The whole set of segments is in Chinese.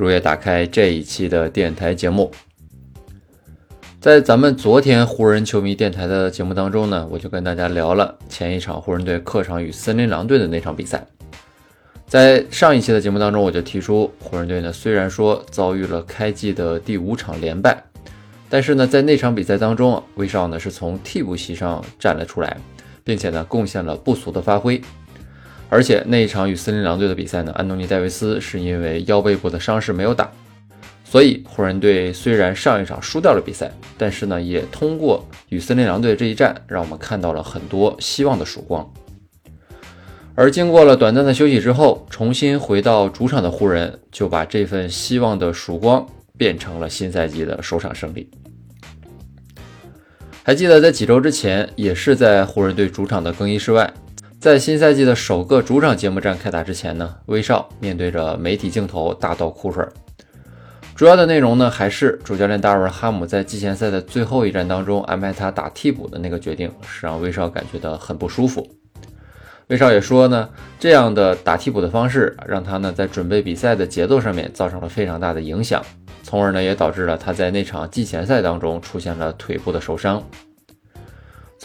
如约打开这一期的电台节目。在咱们昨天湖人球迷电台的节目当中呢，我就跟大家聊了前一场湖人队客场与森林狼队的那场比赛。在上一期的节目当中，我就提出湖人队呢，虽然说遭遇了开季的第五场连败，但是呢，在那场比赛当中啊，威少呢是从替补席上站了出来，并且呢贡献了不俗的发挥。而且那一场与森林狼队的比赛呢，安东尼戴维斯是因为腰背部的伤势没有打，所以湖人队虽然上一场输掉了比赛，但是呢，也通过与森林狼队这一战，让我们看到了很多希望的曙光。而经过了短暂的休息之后，重新回到主场的湖人，就把这份希望的曙光变成了新赛季的首场胜利。还记得在几周之前，也是在湖人队主场的更衣室外。在新赛季的首个主场揭幕战开打之前呢，威少面对着媒体镜头大倒苦水。主要的内容呢，还是主教练达尔哈姆在季前赛的最后一战当中安排他打替补的那个决定，是让威少感觉到很不舒服。威少也说呢，这样的打替补的方式让他呢在准备比赛的节奏上面造成了非常大的影响，从而呢也导致了他在那场季前赛当中出现了腿部的受伤。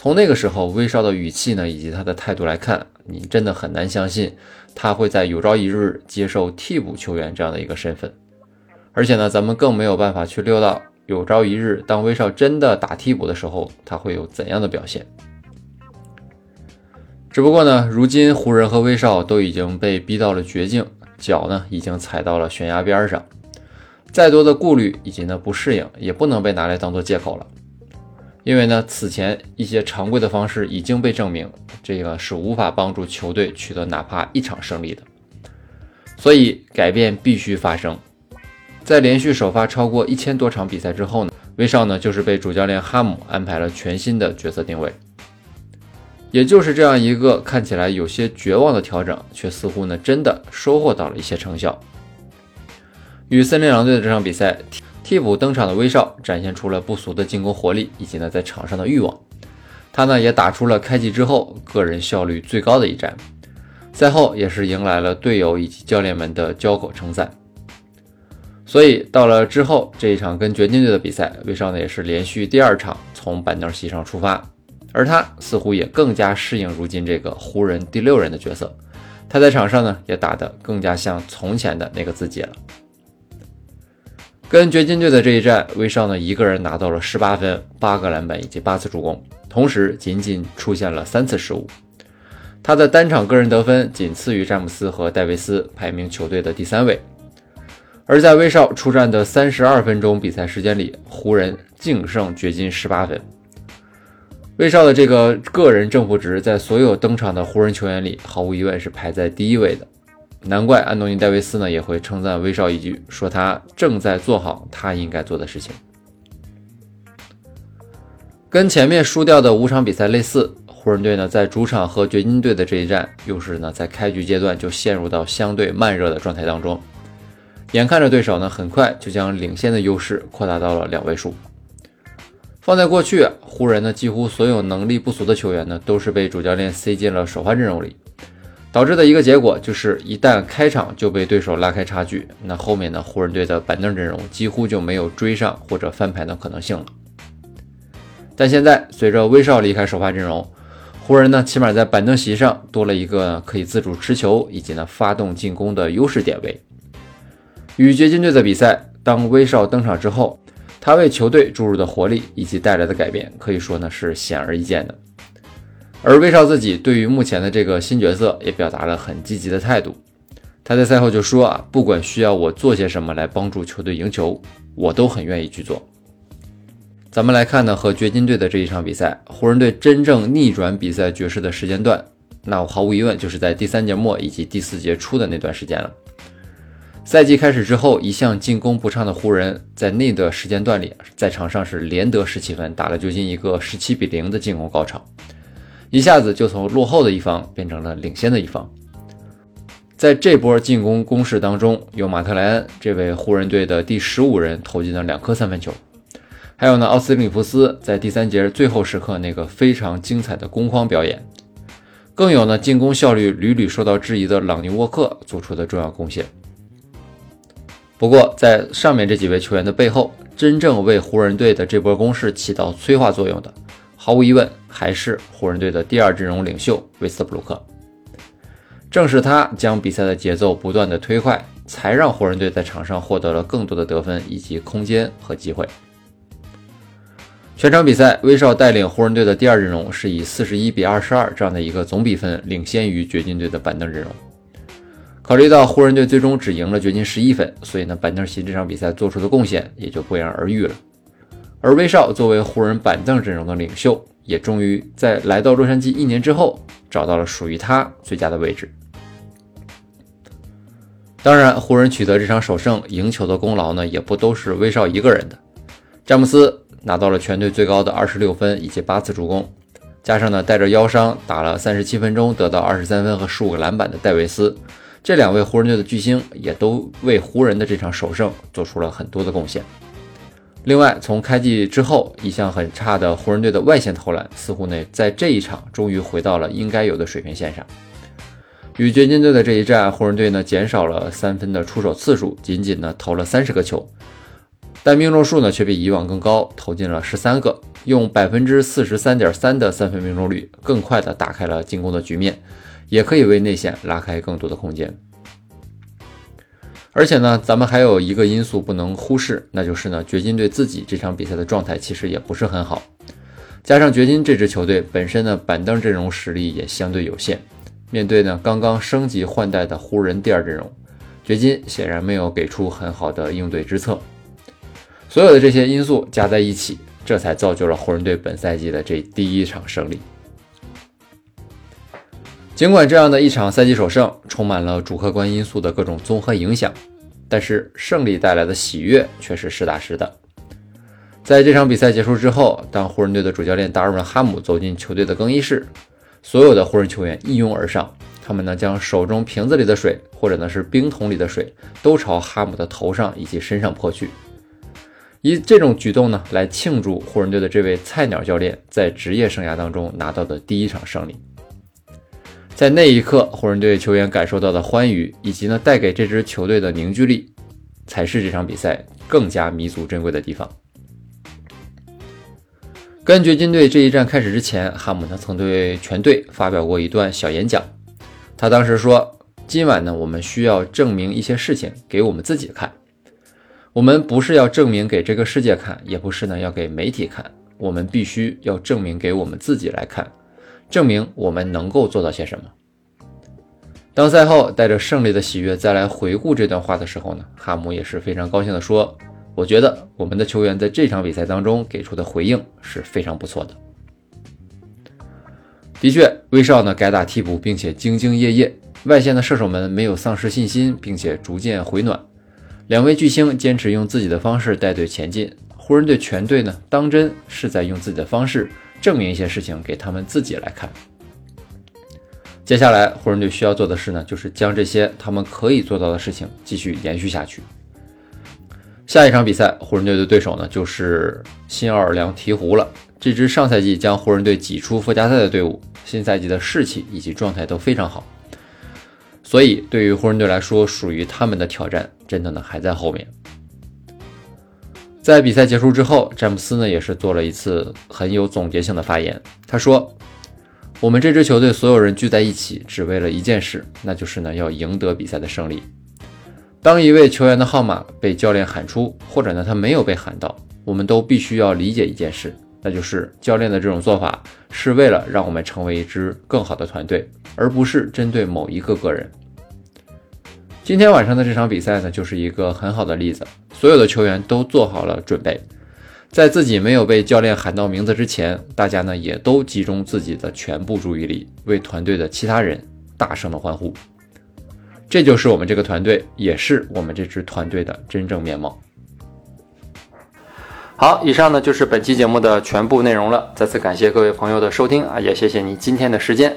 从那个时候，威少的语气呢，以及他的态度来看，你真的很难相信他会在有朝一日接受替补球员这样的一个身份。而且呢，咱们更没有办法去料到有朝一日当威少真的打替补的时候，他会有怎样的表现。只不过呢，如今湖人和威少都已经被逼到了绝境，脚呢已经踩到了悬崖边上，再多的顾虑以及呢不适应，也不能被拿来当做借口了。因为呢，此前一些常规的方式已经被证明，这个是无法帮助球队取得哪怕一场胜利的，所以改变必须发生。在连续首发超过一千多场比赛之后呢，威少呢就是被主教练哈姆安排了全新的角色定位。也就是这样一个看起来有些绝望的调整，却似乎呢真的收获到了一些成效。与森林狼队的这场比赛。替补登场的威少展现出了不俗的进攻活力，以及呢在场上的欲望。他呢也打出了开季之后个人效率最高的一战，赛后也是迎来了队友以及教练们的交口称赞。所以到了之后这一场跟掘金队的比赛，威少呢也是连续第二场从板凳席上出发，而他似乎也更加适应如今这个湖人第六人的角色。他在场上呢也打得更加像从前的那个自己了。跟掘金队的这一战，威少呢一个人拿到了十八分、八个篮板以及八次助攻，同时仅仅出现了三次失误。他的单场个人得分仅次于詹姆斯和戴维斯，排名球队的第三位。而在威少出战的三十二分钟比赛时间里，湖人净胜掘金十八分。威少的这个个人正负值在所有登场的湖人球员里，毫无疑问是排在第一位的。难怪安东尼·戴维斯呢也会称赞威少一句，说他正在做好他应该做的事情。跟前面输掉的五场比赛类似，湖人队呢在主场和掘金队的这一战，又是呢在开局阶段就陷入到相对慢热的状态当中，眼看着对手呢很快就将领先的优势扩大到了两位数。放在过去，湖人呢几乎所有能力不俗的球员呢都是被主教练塞进了首发阵容里。导致的一个结果就是，一旦开场就被对手拉开差距，那后面呢，湖人队的板凳阵容几乎就没有追上或者翻盘的可能性了。但现在随着威少离开首发阵容，湖人呢起码在板凳席上多了一个可以自主持球以及呢发动进攻的优势点位。与掘金队的比赛，当威少登场之后，他为球队注入的活力以及带来的改变，可以说呢是显而易见的。而威少自己对于目前的这个新角色也表达了很积极的态度。他在赛后就说啊，不管需要我做些什么来帮助球队赢球，我都很愿意去做。咱们来看呢，和掘金队的这一场比赛，湖人队真正逆转比赛局势的时间段，那我毫无疑问就是在第三节末以及第四节初的那段时间了。赛季开始之后，一向进攻不畅的湖人，在那段时间段里，在场上是连得十七分，打了究竟一个十七比零的进攻高潮，一下子就从落后的一方变成了领先的一方。在这波进攻攻势当中，有马特莱恩这位湖人队的第十五人投进了两颗三分球，还有呢，奥斯汀·里弗斯在第三节最后时刻那个非常精彩的攻框表演，更有呢，进攻效率屡屡受到质疑的朗尼·沃克做出的重要贡献。不过，在上面这几位球员的背后，真正为湖人队的这波攻势起到催化作用的，毫无疑问还是湖人队的第二阵容领袖威斯布鲁克。正是他将比赛的节奏不断的推快，才让湖人队在场上获得了更多的得分以及空间和机会。全场比赛，威少带领湖人队的第二阵容是以四十一比二十二这样的一个总比分领先于掘金队的板凳阵容。考虑到湖人队最终只赢了掘金十一分，所以呢，板凳席这场比赛做出的贡献也就不言而喻了。而威少作为湖人板凳阵容的领袖，也终于在来到洛杉矶一年之后，找到了属于他最佳的位置。当然，湖人取得这场首胜、赢球的功劳呢，也不都是威少一个人的。詹姆斯拿到了全队最高的二十六分以及八次助攻，加上呢带着腰伤打了三十七分钟得到二十三分和十五个篮板的戴维斯。这两位湖人队的巨星也都为湖人的这场首胜做出了很多的贡献。另外，从开季之后一向很差的湖人队的外线投篮，似乎呢在这一场终于回到了应该有的水平线上。与掘金队的这一战，湖人队呢减少了三分的出手次数，仅仅呢投了三十个球，但命中数呢却比以往更高，投进了十三个，用百分之四十三点三的三分命中率，更快的打开了进攻的局面。也可以为内线拉开更多的空间，而且呢，咱们还有一个因素不能忽视，那就是呢，掘金队自己这场比赛的状态其实也不是很好，加上掘金这支球队本身呢板凳阵容实力也相对有限，面对呢刚刚升级换代的湖人第二阵容，掘金显然没有给出很好的应对之策，所有的这些因素加在一起，这才造就了湖人队本赛季的这第一场胜利。尽管这样的一场赛季首胜充满了主客观因素的各种综合影响，但是胜利带来的喜悦却是实打实的。在这场比赛结束之后，当湖人队的主教练达尔文·哈姆走进球队的更衣室，所有的湖人球员一拥而上，他们呢将手中瓶子里的水，或者呢是冰桶里的水，都朝哈姆的头上以及身上泼去，以这种举动呢来庆祝湖人队的这位菜鸟教练在职业生涯当中拿到的第一场胜利。在那一刻，湖人队球员感受到的欢愉，以及呢带给这支球队的凝聚力，才是这场比赛更加弥足珍贵的地方。跟掘金队这一战开始之前，哈姆呢曾对全队发表过一段小演讲。他当时说：“今晚呢，我们需要证明一些事情给我们自己看。我们不是要证明给这个世界看，也不是呢要给媒体看，我们必须要证明给我们自己来看。”证明我们能够做到些什么。当赛后带着胜利的喜悦再来回顾这段话的时候呢，哈姆也是非常高兴地说：“我觉得我们的球员在这场比赛当中给出的回应是非常不错的。的确，威少呢改打替补，并且兢兢业业，外线的射手们没有丧失信心，并且逐渐回暖。两位巨星坚持用自己的方式带队前进，湖人队全队呢当真是在用自己的方式。”证明一些事情给他们自己来看。接下来，湖人队需要做的事呢，就是将这些他们可以做到的事情继续延续下去。下一场比赛，湖人队的对手呢，就是新奥尔良鹈鹕了。这支上赛季将湖人队挤出附加赛的队伍，新赛季的士气以及状态都非常好。所以，对于湖人队来说，属于他们的挑战，真的呢还在后面。在比赛结束之后，詹姆斯呢也是做了一次很有总结性的发言。他说：“我们这支球队所有人聚在一起，只为了一件事，那就是呢要赢得比赛的胜利。当一位球员的号码被教练喊出，或者呢他没有被喊到，我们都必须要理解一件事，那就是教练的这种做法是为了让我们成为一支更好的团队，而不是针对某一个个人。”今天晚上的这场比赛呢，就是一个很好的例子。所有的球员都做好了准备，在自己没有被教练喊到名字之前，大家呢也都集中自己的全部注意力，为团队的其他人大声的欢呼。这就是我们这个团队，也是我们这支团队的真正面貌。好，以上呢就是本期节目的全部内容了。再次感谢各位朋友的收听啊，也谢谢你今天的时间。